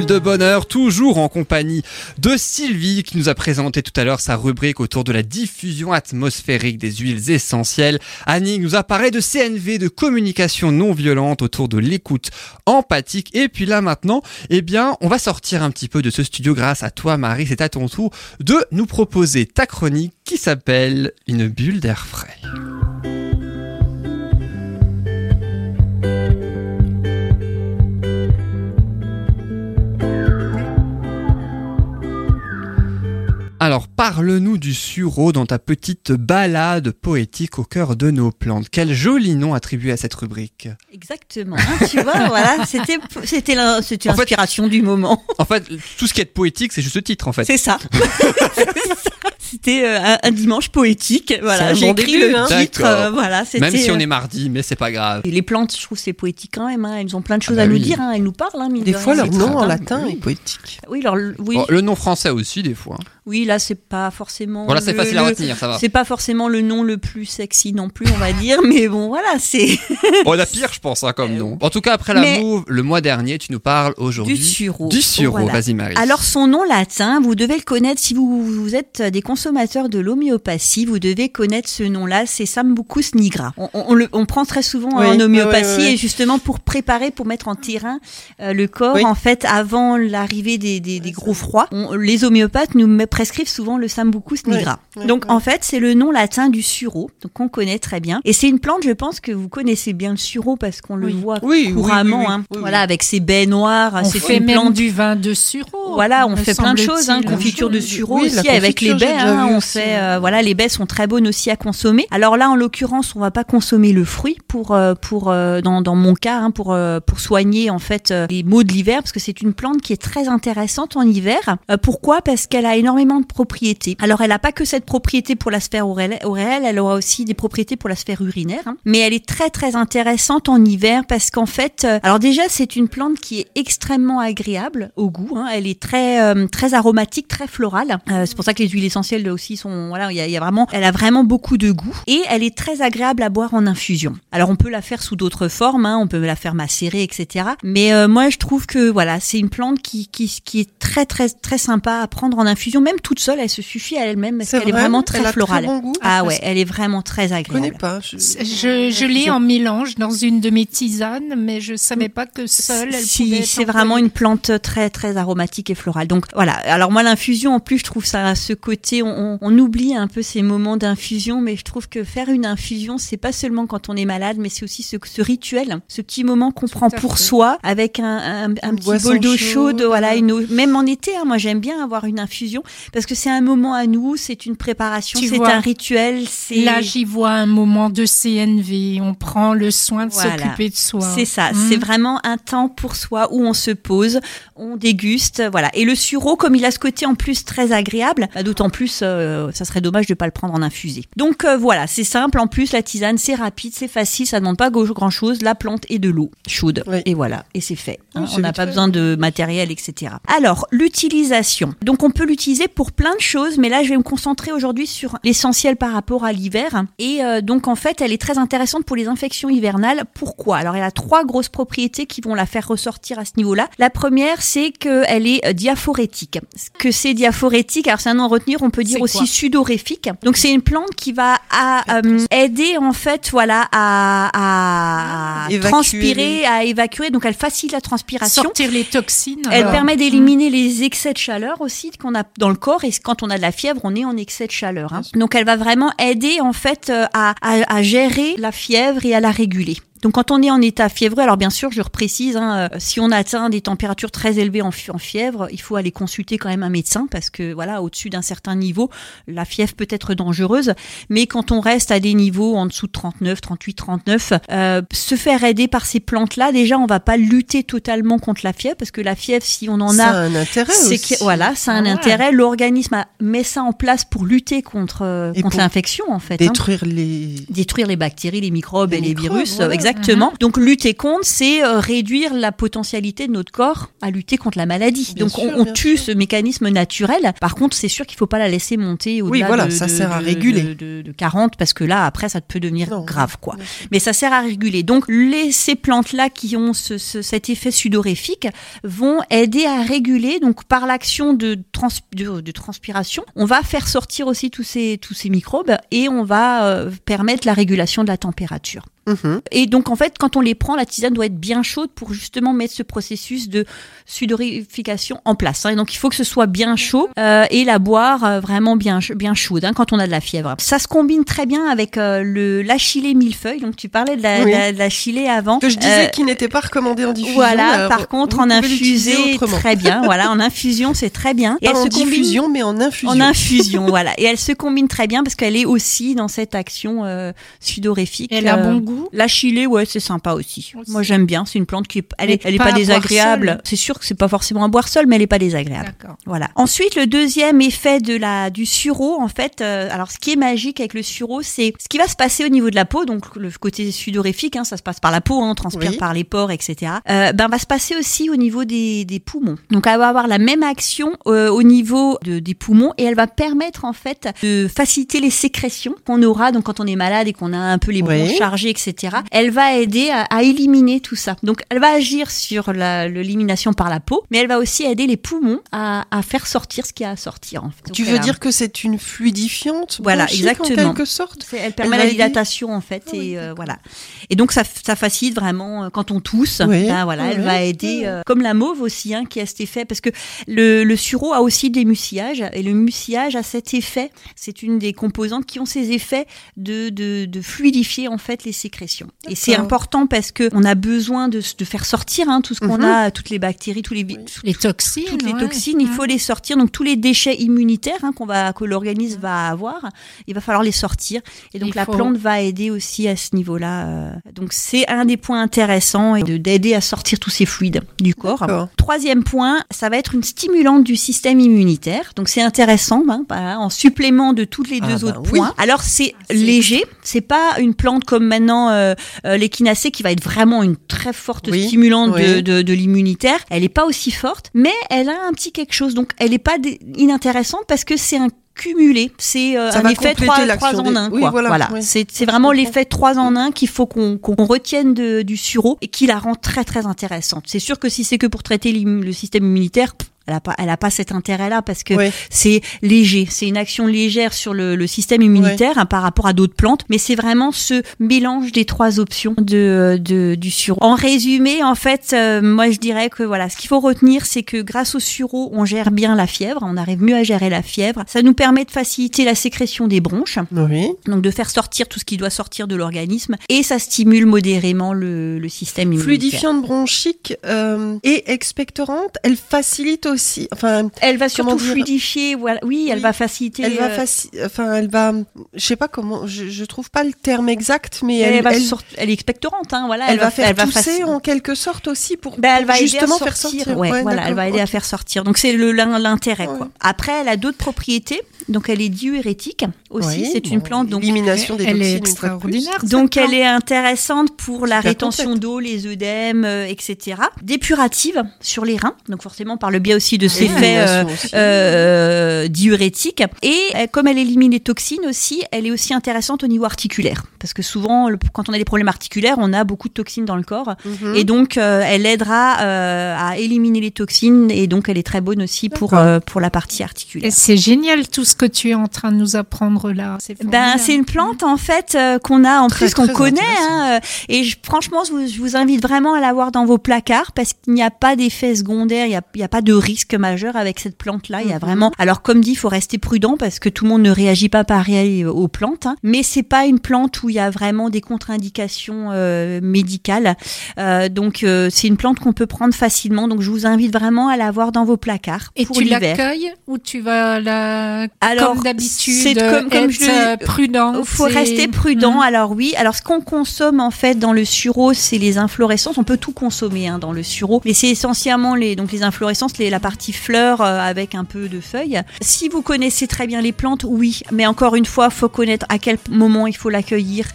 de bonheur, toujours en compagnie de Sylvie qui nous a présenté tout à l'heure sa rubrique autour de la diffusion atmosphérique des huiles essentielles. Annie nous a parlé de CNV, de communication non violente autour de l'écoute empathique. Et puis là maintenant, eh bien, on va sortir un petit peu de ce studio grâce à toi Marie. C'est à ton tour de nous proposer ta chronique qui s'appelle Une bulle d'air frais. Alors parle-nous du sureau dans ta petite balade poétique au cœur de nos plantes. Quel joli nom attribué à cette rubrique. Exactement. hein, tu vois, voilà, c'était c'était l'inspiration du moment. En fait, tout ce qui est poétique, c'est juste le titre en fait. C'est ça. C'était euh, un, un dimanche poétique. Voilà, j'ai bon écrit début, le hein. titre. Euh, voilà, c'était. Même si on euh, est mardi, mais c'est pas grave. et Les plantes, je trouve c'est poétique quand même. hein. Elles ont plein de choses Ah bah à nous dire. hein. Elles nous parlent. Hein, mine Des de fois, leur nom en latin Oui. est poétique. Oui, leur, oui, Bon, le nom français aussi des fois. Oui, là c'est pas forcément. Voilà, c'est le- facile à retenir, ça va. C'est pas forcément le nom le plus sexy non plus, on va dire, mais bon, voilà, c'est Oh, la pire, je pense, hein, comme Euh, nom. En tout cas, après mais- l'amour, le mois dernier, tu nous parles aujourd'hui du sureau. Du Voilà. vas-y Marie. Alors son nom latin, vous devez le connaître si vous, vous êtes des consommateurs de l'homéopathie, vous devez connaître ce nom-là, c'est Sambucus nigra. On, on- on le, on prend très souvent Oui, en oui, homéopathie oui, oui. et justement pour préparer, pour mettre en terrain euh, le corps, Oui. en fait, avant l'arrivée des, des, des gros froids, on- les homéopathes nous me- prescrivent souvent le Sambucus nigra. oui, donc oui. en fait, c'est le nom latin du sureau, donc on connaît très bien. Et c'est une plante, je pense que vous connaissez bien le sureau parce qu'on le Oui. voit Oui, couramment, oui, oui, hein. oui, oui. voilà, avec ses baies noires, On c'est fait une même plante du vin de sureau. voilà, on fait plein de choses, hein, confiture de sureau aussi avec les baies. hein, on aussi, fait, euh, voilà, les baies sont très bonnes aussi à consommer. Alors là, en l'occurrence, on va pas consommer le fruit pour euh, pour euh, dans, dans mon cas hein, pour pour soigner en fait les maux de l'hiver parce que c'est une plante qui est très intéressante en hiver. Pourquoi? Parce qu'elle a énormément de propriétés. Alors elle a pas que cette propriété pour la sphère auréale, elle aura aussi des propriétés pour la sphère urinaire. hein. Mais elle est très très intéressante en hiver parce qu'en fait, euh, alors déjà c'est une plante qui est extrêmement agréable au goût. hein. Elle est très euh, très aromatique, très florale. Euh, c'est pour ça que les huiles essentielles aussi sont voilà, il y a, vraiment, elle a vraiment beaucoup de goût et elle est très agréable à boire en infusion. Alors on peut la faire sous d'autres formes, hein, on peut la faire macérer, etc. Mais moi je trouve que voilà, c'est une plante qui, qui est très très très sympa à prendre en infusion, toute seule, elle se suffit à elle-même parce qu'elle est vrai vraiment très Elle a florale. bon goût. ah ouais, elle est vraiment très Je connais agréable. pas. je- Je, je l'ai en mélange dans une de mes tisanes, mais je savais pas que seule elle Si, pouvait être c'est vraiment une plante très très aromatique et florale. Donc voilà. Alors moi l'infusion en plus je trouve ça a ce côté on, on- oublie un peu ces moments d'infusion, mais je trouve que faire une infusion c'est pas seulement quand on est malade, mais c'est aussi ce, ce rituel, ce petit moment qu'on prend à pour fait. soi avec un, un, un petit boisson bol d'eau chaude. chaude, voilà une eau- même en été. hein, moi j'aime bien avoir une infusion parce que c'est un moment à nous, c'est une préparation, Tu c'est vois, un rituel, c'est Là, j'y vois un moment de CNV. On prend le soin de Voilà. s'occuper de soi. C'est ça, Mhm. c'est vraiment un temps pour soi où on se pose, on déguste, voilà. Et le sureau, comme il a ce côté en plus très agréable, bah, d'autant plus, euh, ça serait dommage de pas le prendre en infusé. Donc euh, voilà, c'est simple. En plus, la tisane, c'est rapide, c'est facile, ça demande pas grand chose. La plante et de l'eau chaude, Oui. et voilà, et c'est fait. hein. On n'a pas fait. besoin de matériel, etc. Alors l'utilisation. Donc on peut l'utiliser pour plein de choses, mais là je vais me concentrer aujourd'hui sur l'essentiel par rapport à l'hiver. Et euh, donc en fait, elle est très intéressante pour les infections hivernales. Pourquoi? Alors elle a trois grosses propriétés qui vont la faire ressortir à ce niveau-là. La première, c'est qu'elle est euh, diaphorétique. Ce Que c'est diaphorétique, alors c'est un nom à retenir, on peut dire aussi quoi? sudoréfique. Donc c'est une plante qui va à, euh, aider en fait, voilà, à, à Évacuer transpirer, à évacuer. Donc elle facilite la transpiration. Sortir les toxines. Elle alors. permet d'éliminer les excès de chaleur aussi qu'on a dans le corps et quand on a de la fièvre, on est en excès de chaleur. hein. Donc elle va vraiment aider en fait euh, à, à, à gérer la fièvre et à la réguler. Donc quand on est en état fiévreux, alors bien sûr, je reprécise, hein, euh, si on atteint des températures très élevées en, fi- en fièvre, il faut aller consulter quand même un médecin parce que voilà, au-dessus d'un certain niveau, la fièvre peut être dangereuse. Mais quand on reste à des niveaux en dessous de 39, 38, 39, euh, se faire aider par ces plantes-là, déjà, on va pas lutter totalement contre la fièvre parce que la fièvre, si on en ça a, a un intérêt c'est aussi. que voilà, ça a un Ah ouais. intérêt. L'organisme met ça en place pour lutter contre contre l'infection en fait. hein. Détruire les. Détruire les bactéries, les microbes Les et les microbes, virus, voilà, exactement. exactement. Donc lutter contre, c'est euh, réduire la potentialité de notre corps à lutter contre la maladie. Bien Donc sûr, on, tue sûr. ce mécanisme naturel. Par contre, c'est sûr qu'il faut pas la laisser monter au-delà voilà, de, ça de- sert à réguler. de, de- de 40 parce que là après ça peut devenir Non, grave quoi. Mais ça sert à réguler. Donc les, ces plantes-là qui ont ce- ce- cet effet sudorifique vont aider à réguler. Donc par l'action de, trans- de, de transpiration, on va faire sortir aussi tous ces, tous ces microbes et on va euh, permettre la régulation de la température. Mhm. Et donc en fait, quand on les prend, la tisane doit être bien chaude pour justement mettre ce processus de sudorification en place. hein. Et donc il faut que ce soit bien chaud euh, et la boire euh, vraiment bien bien chaude hein, quand on a de la fièvre. Ça se combine très bien avec euh, le l'achillée millefeuille. Donc tu parlais de la, Oui. la, avant. Que je disais Euh, qu'il n'était pas recommandé en diffusion. voilà, par contre, en infusé, très bien. Voilà, en infusion, c'est très bien. Pas elle en se combine diffusion, mais en infusion. en infusion, voilà. Et elle se combine très bien parce qu'elle est aussi dans cette action euh, sudorifique. Elle a bon goût. La chilée, ouais, c'est sympa aussi. Aussi. Moi, j'aime bien. C'est une plante qui est, elle Mais est, elle est pas pas, à boire désagréable. C'est sûr que c'est pas forcément à boire seul, mais elle est pas désagréable. Voilà. Ensuite, le deuxième effet de la du sureau, en fait, euh, alors ce qui est magique avec le sureau, c'est ce qui va se passer au niveau de la peau, donc le côté sudorifique, hein, ça se passe par la peau, hein, on transpire Oui. par les pores, etc. Euh, ben va se passer aussi au niveau des, des poumons. Donc elle va avoir la même action euh, au niveau de- des poumons et elle va permettre en fait de faciliter les sécrétions qu'on aura donc quand on est malade et qu'on a un peu les Oui. bronches chargés, etc. Elle va aider à, à éliminer tout ça. Donc elle va agir sur l'élimination par la peau, mais elle va aussi aider les poumons à, à faire sortir ce qu'il y a à sortir. En fait. Donc, Tu veux a- dire que c'est une fluidifiante Voilà, exactement. En quelque sorte. elle permet la dilatation en fait Ah oui, et euh, voilà. Et donc ça, ça facilite vraiment euh, quand on tousse. Oui, ben, voilà, elle va aider euh, comme la mauve aussi hein, qui a cet effet parce que le, le sureau a aussi des mucillages et le mucillage a cet effet. C'est une des composantes qui ont ces effets de, de, de fluidifier en fait les Et c'est important parce que on a besoin de, de faire sortir hein, tout ce qu'on Mhm. a, toutes les bactéries, tous les toxines. toutes les ouais. toxines, il Ouais. faut les sortir. Donc tous les déchets immunitaires hein, qu'on va que l'organisme va avoir, il va falloir les sortir. Et donc Il la faut- plante va aider aussi à ce niveau-là. euh. Donc c'est un des points intéressants et de- d'aider à sortir tous ces fluides du corps. Troisième point, ça va être une stimulante du système immunitaire. Donc c'est intéressant, hein, en supplément de tous les Ah deux bah autres oui. points. Alors c'est c'est- léger, c'est pas une plante comme maintenant euh, euh, l'échinacée qui va être vraiment une très forte Oui, stimulante de, oui. de, de l'immunitaire. Elle est pas aussi forte, mais elle a un petit quelque chose. Donc elle est pas inintéressante parce que c'est un cumulé, c'est euh, un effet compléter 3, l'action en des- 1 Oui, quoi. voilà, Voilà, oui. c'est vraiment l'effet 3 en 1 qu'il faut qu'on qu'on retienne de- du sureau et qui la rend très très intéressante. C'est sûr que si c'est que pour traiter le système immunitaire, pff, elle a pas elle a pas cet intérêt là parce que c'est léger, c'est une action légère sur le, le système immunitaire hein, par rapport à d'autres plantes, mais c'est vraiment ce mélange des trois options de, de du sureau. En résumé, en fait, euh, moi je dirais que voilà, ce qu'il faut retenir, c'est que grâce au sureau, on gère bien la fièvre, on arrive mieux à gérer la fièvre. Ça nous permet de faciliter la sécrétion des bronches, Oui. donc de faire sortir tout ce qui doit sortir de l'organisme, et ça stimule modérément le, le système immunitaire. Fluidifiante bronchique euh, et expectorante, elle facilite aussi. Enfin, Elle va surtout fluidifier, voilà. Oui, elle Oui, va faciliter. elle va euh, faci- Enfin, elle va. Je sais pas comment. Je, je trouve pas le terme exact, mais elle, elle, va elle, sort- elle est expectorante, hein, voilà. elle va faire elle tousser faci- en quelque sorte aussi pour, Ben, elle va justement faire sortir. sortir. Ouais, voilà, elle va aider à faire sortir. Donc c'est l'intérêt Ouais. Après, elle a d'autres propriétés. Donc elle est diurétique aussi. Oui, c'est une bon, plante donc Élimination des Elle est toxines, plus. extraordinaire. donc elle est intéressante pour la rétention d'eau, les œdèmes, euh, etc. Dépurative sur les reins. Donc forcément par le biais aussi de ses effets euh, euh, diurétique. Et euh, comme elle élimine les toxines aussi, elle est aussi intéressante au niveau articulaire. Parce que souvent, le- quand on a des problèmes articulaires, on a beaucoup de toxines dans le corps. Mhm. Et donc, euh, elle aidera euh, à éliminer les toxines. Et donc, elle est très bonne aussi pour, euh, pour la partie articulaire. c'est génial tout ce que tu es en train de nous apprendre là. C'est Ben, c'est une plante en fait euh, qu'on a en Très, plus qu'on connaît hein, euh, et je- franchement je vous, je vous invite vraiment à l'avoir dans vos placards parce qu'il n'y a pas d'effet secondaire, il n'y a, y a pas de risque majeur avec cette plante là. Il y a Mhm. vraiment alors comme dit, il faut rester prudent parce que tout le monde ne réagit pas pareil aux plantes, hein. mais c'est pas une plante où il y a vraiment des contre-indications euh, médicales. Euh, donc euh, c'est une plante qu'on peut prendre facilement. Donc je vous invite vraiment à l'avoir dans vos placards Et pour tu l'accueilles ou tu vas la Alors, comme d'habitude c'est comme- comme être je- euh, prudent. Il faut rester prudent. Mm. Alors oui, alors ce qu'on consomme en fait dans le sureau, c'est les inflorescences. On peut tout consommer hein, dans le sureau, mais c'est essentiellement les donc les inflorescences, les, la partie fleurs euh, avec un peu de feuilles. Si vous connaissez très bien les plantes, oui, mais encore une fois, faut connaître à quel moment il faut l'accueillir.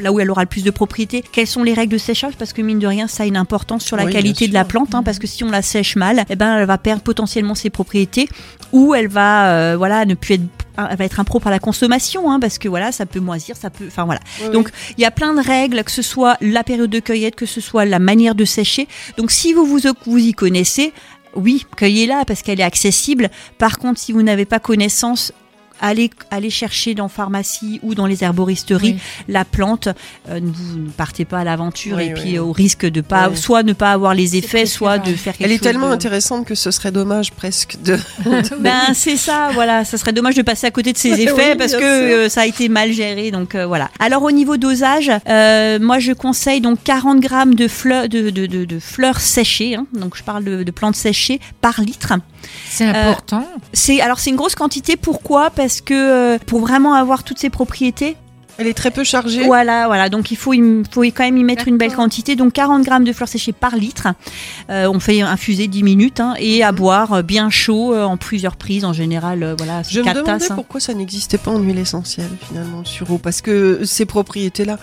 Là où elle aura le plus de propriété. Quelles sont les règles de séchage? Parce que mine de rien, ça a une importance sur la Oui, qualité de la plante, hein, parce que si on la sèche mal, eh ben, elle va perdre potentiellement ses propriétés, ou elle va, euh, voilà, ne plus être, elle va être impropre à la consommation, hein, parce que voilà, ça peut moisir, ça peut, enfin voilà. Oui, Donc, il y a plein de règles, que ce soit la période de cueillette, que ce soit la manière de sécher. Donc, si vous vous, vous y connaissez, oui, cueillez-la parce qu'elle est accessible. Par contre, si vous n'avez pas connaissance, allez, allez chercher dans pharmacie ou dans les herboristeries Oui. la plante. Euh, ne vous ne partez pas à l'aventure Oui, et oui, puis au risque de pas, Oui. soit ne pas avoir les effets, soit de faire quelque Elle est chose tellement de- intéressante que ce serait dommage presque de. Ben c'est ça, voilà. Ça serait dommage de passer à côté de ces Oui, effets parce que euh, ça a été mal géré. Donc euh, voilà. Alors au niveau dosage, euh, moi je conseille donc 40 grammes de fleurs de, de, de, de fleurs séchées. hein. donc je parle de, de plantes séchées par litre. C'est important. C'est alors c'est une grosse quantité. Pourquoi? Parce que euh, pour vraiment avoir toutes ces propriétés, Elle est très peu chargée. voilà, voilà. Donc il faut, il faut quand même y mettre une belle quantité. Donc 40 grammes de fleurs séchées par litre. Euh, on fait infuser 10 minutes hein, et à boire euh, bien chaud en plusieurs prises en général. voilà, Je me 4 demandais tasses. hein. pourquoi ça n'existait pas en huile essentielle finalement le sureau parce que ces propriétés-là,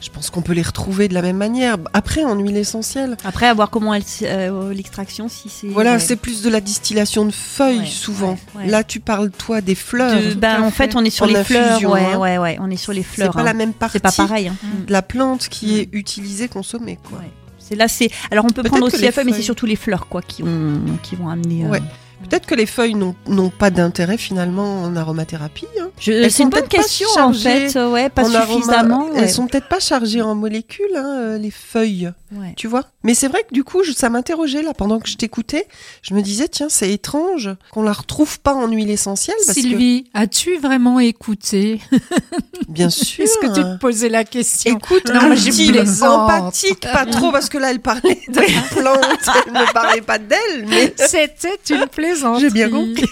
je pense qu'on peut les retrouver de la même manière. Après en huile essentielle, Après, à voir comment euh, l'extraction, si c'est. voilà, ouais. c'est plus de la distillation de feuilles Ouais, souvent. ouais, ouais. Là, tu parles toi des fleurs. De- ben, à en fait, on est sur En les fleurs. infusion, hein. ouais, ouais. On est sur les C'est fleurs. pas hein. la même partie C'est pas pareil. hein. de la plante qui est utilisée, consommée quoi. Ouais. C'est là, c'est. Alors, on peut prendre aussi les la feuille, mais c'est surtout les fleurs, quoi, qui ont, qui vont amener. euh, Ouais. Peut-être que les feuilles n'ont n'ont pas d'intérêt finalement en aromathérapie. hein. Je- Elles C'est sont une bonne peut-être pas question, en chargées fait. Ouais, pas aroma- suffisamment. ouais. Elles sont peut-être pas chargées en molécules, hein, euh, les feuilles. Ouais. Tu vois Mais c'est vrai que du coup, je- ça m'interrogeait là pendant que je t'écoutais. Je me disais, tiens, c'est étrange qu'on la retrouve pas en huile essentielle parce Sylvie, as-tu vraiment écouté bien sûr. Est-ce que tu te posais la question Écoute, Non, intime, plaisante. empathique, pas trop parce que là, elle parlait de la plante, elle ne parlait pas d'elle, mais C'était une plaisanterie. J'ai bien compris.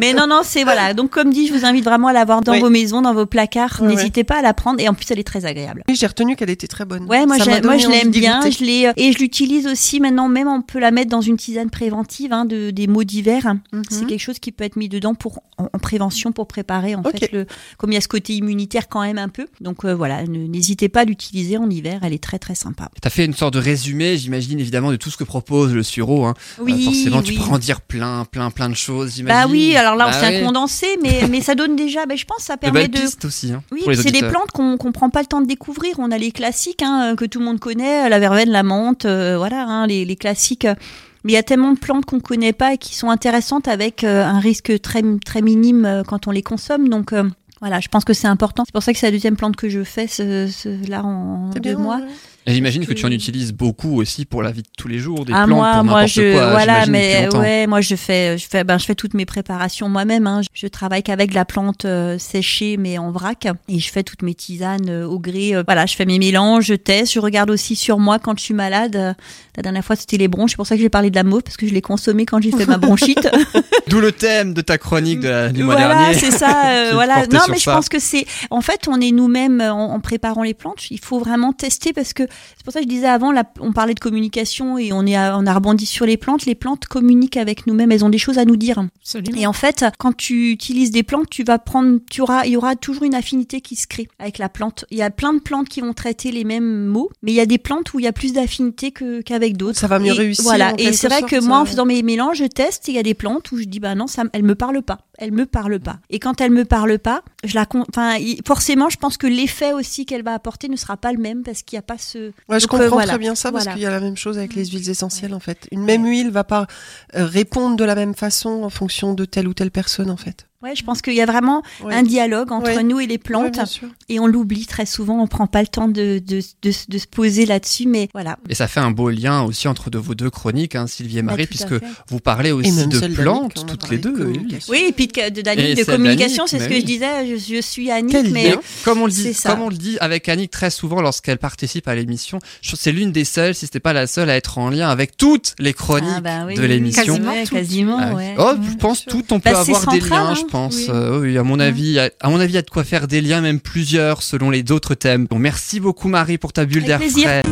Mais non, non, c'est voilà. Donc, comme dit, je vous invite vraiment à l'avoir dans Oui. vos maisons, dans vos placards. Ouais, N'hésitez pas à la prendre. Et en plus, elle est très agréable. Oui, j'ai retenu qu'elle était très bonne. Ouais, moi, moi je l'aime bien. Je l'ai, euh, et je l'utilise aussi maintenant. Même on peut la mettre dans une tisane préventive hein, de, des maux d'hiver. Mhm. C'est quelque chose qui peut être mis dedans pour en, en prévention pour préparer en fait le. Comme il y a ce côté immunitaire quand même un peu. Donc euh, voilà, n'hésitez pas à l'utiliser en hiver. Elle est très très sympa. T'as fait une sorte de résumé, j'imagine évidemment, de tout ce que propose le sureau. Hein. Oui, Euh, forcément, tu oui. pourras en dire plein, plein, plein de choses. Bah oui, alors là, Bah on s'est oui. condensé, mais, mais ça donne déjà, bah, je pense, que ça permet de. pistes aussi hein, Oui, c'est des plantes qu'on qu'on prend pas le temps de découvrir. On a les classiques hein, que tout le monde connaît, la verveine, la menthe, euh, voilà, hein, les, les classiques. Mais il y a tellement de plantes qu'on connaît pas et qui sont intéressantes avec euh, un risque très très minime euh, quand on les consomme. Donc euh, voilà, je pense que c'est important. C'est pour ça que c'est la deuxième plante que je fais ce, ce- là en deux bien, mois. ouais. J'imagine que tu en utilises beaucoup aussi pour la vie de tous les jours, des ah plantes moi, pour moi n'importe je quoi. voilà, mais ouais, moi je fais, je fais, ben je fais toutes mes préparations moi-même. Hein. Je travaille qu'avec la plante euh, séchée mais en vrac et je fais toutes mes tisanes euh, au gré. euh, voilà, je fais mes mélanges, je teste, je regarde aussi sur moi quand je suis malade. La dernière fois c'était les bronches, c'est pour ça que j'ai parlé de la mauve parce que je l'ai consommée quand j'ai fait ma bronchite. D'où le thème de ta chronique de la- du mois voilà, dernier. c'est ça. euh, voilà. Non, mais je pense que c'est. En fait, on est nous-mêmes en, en préparant les plantes. Il faut vraiment tester parce que c'est pour ça que je disais avant, la- on parlait de communication et on est, à- on a rebondi sur les plantes. Les plantes communiquent avec nous-mêmes. Elles ont des choses à nous dire. Absolument. Et en fait, quand tu utilises des plantes, tu vas prendre, tu auras, il y aura toujours une affinité qui se crée avec la plante. Il y a plein de plantes qui vont traiter les mêmes mots, mais il y a des plantes où il y a plus d'affinité que, qu'avec d'autres. Ça va mieux Et réussir, Voilà. en Et c'est vrai que moi, en euh. faisant mes mélanges, je teste. et Il y a des plantes où je dis, bah non, ça, elle me parle pas. Elle me parle pas. Et quand elle me parle pas, je la, con- enfin, forcément, je pense que l'effet aussi qu'elle va apporter ne sera pas le même parce qu'il n'y a pas ce. Ouais, je Donc, euh, comprends voilà. très bien ça parce Voilà. qu'il y a la même chose avec les huiles essentielles en fait. Une même huile va pas euh, répondre de la même façon en fonction de telle ou telle personne en fait. Ouais, je pense qu'il y a vraiment Ouais. un dialogue entre Ouais. nous et les plantes. et on l'oublie très souvent, on prend pas le temps de, de, de, de se poser là-dessus, mais voilà. Et ça fait un beau lien aussi entre de vos deux chroniques, hein, Sylvie et Marie, Bah, à puisque vous parlez aussi de plantes, toutes les de deux. oui. et puis de, de, d'Annick, Et de communication, c'est ce que oui. je disais, je, je suis Annick, Quel mais lien. Comme on le dit, comme on le dit avec Annick très souvent lorsqu'elle participe à l'émission, c'est l'une des seules, si c'était pas la seule, à être en lien avec toutes les chroniques Ah, bah oui, de l'émission. Quasiment toutes. quasiment, Ah ouais. Oh, je pense sûr. tout, on peut Bah, c'est avoir des liens, pense. Oui. Euh, oui, à mon avis, à, à mon avis, il y a de quoi faire des liens, même plusieurs, selon les d'autres thèmes. Bon, merci beaucoup Marie pour ta bulle d'air frais.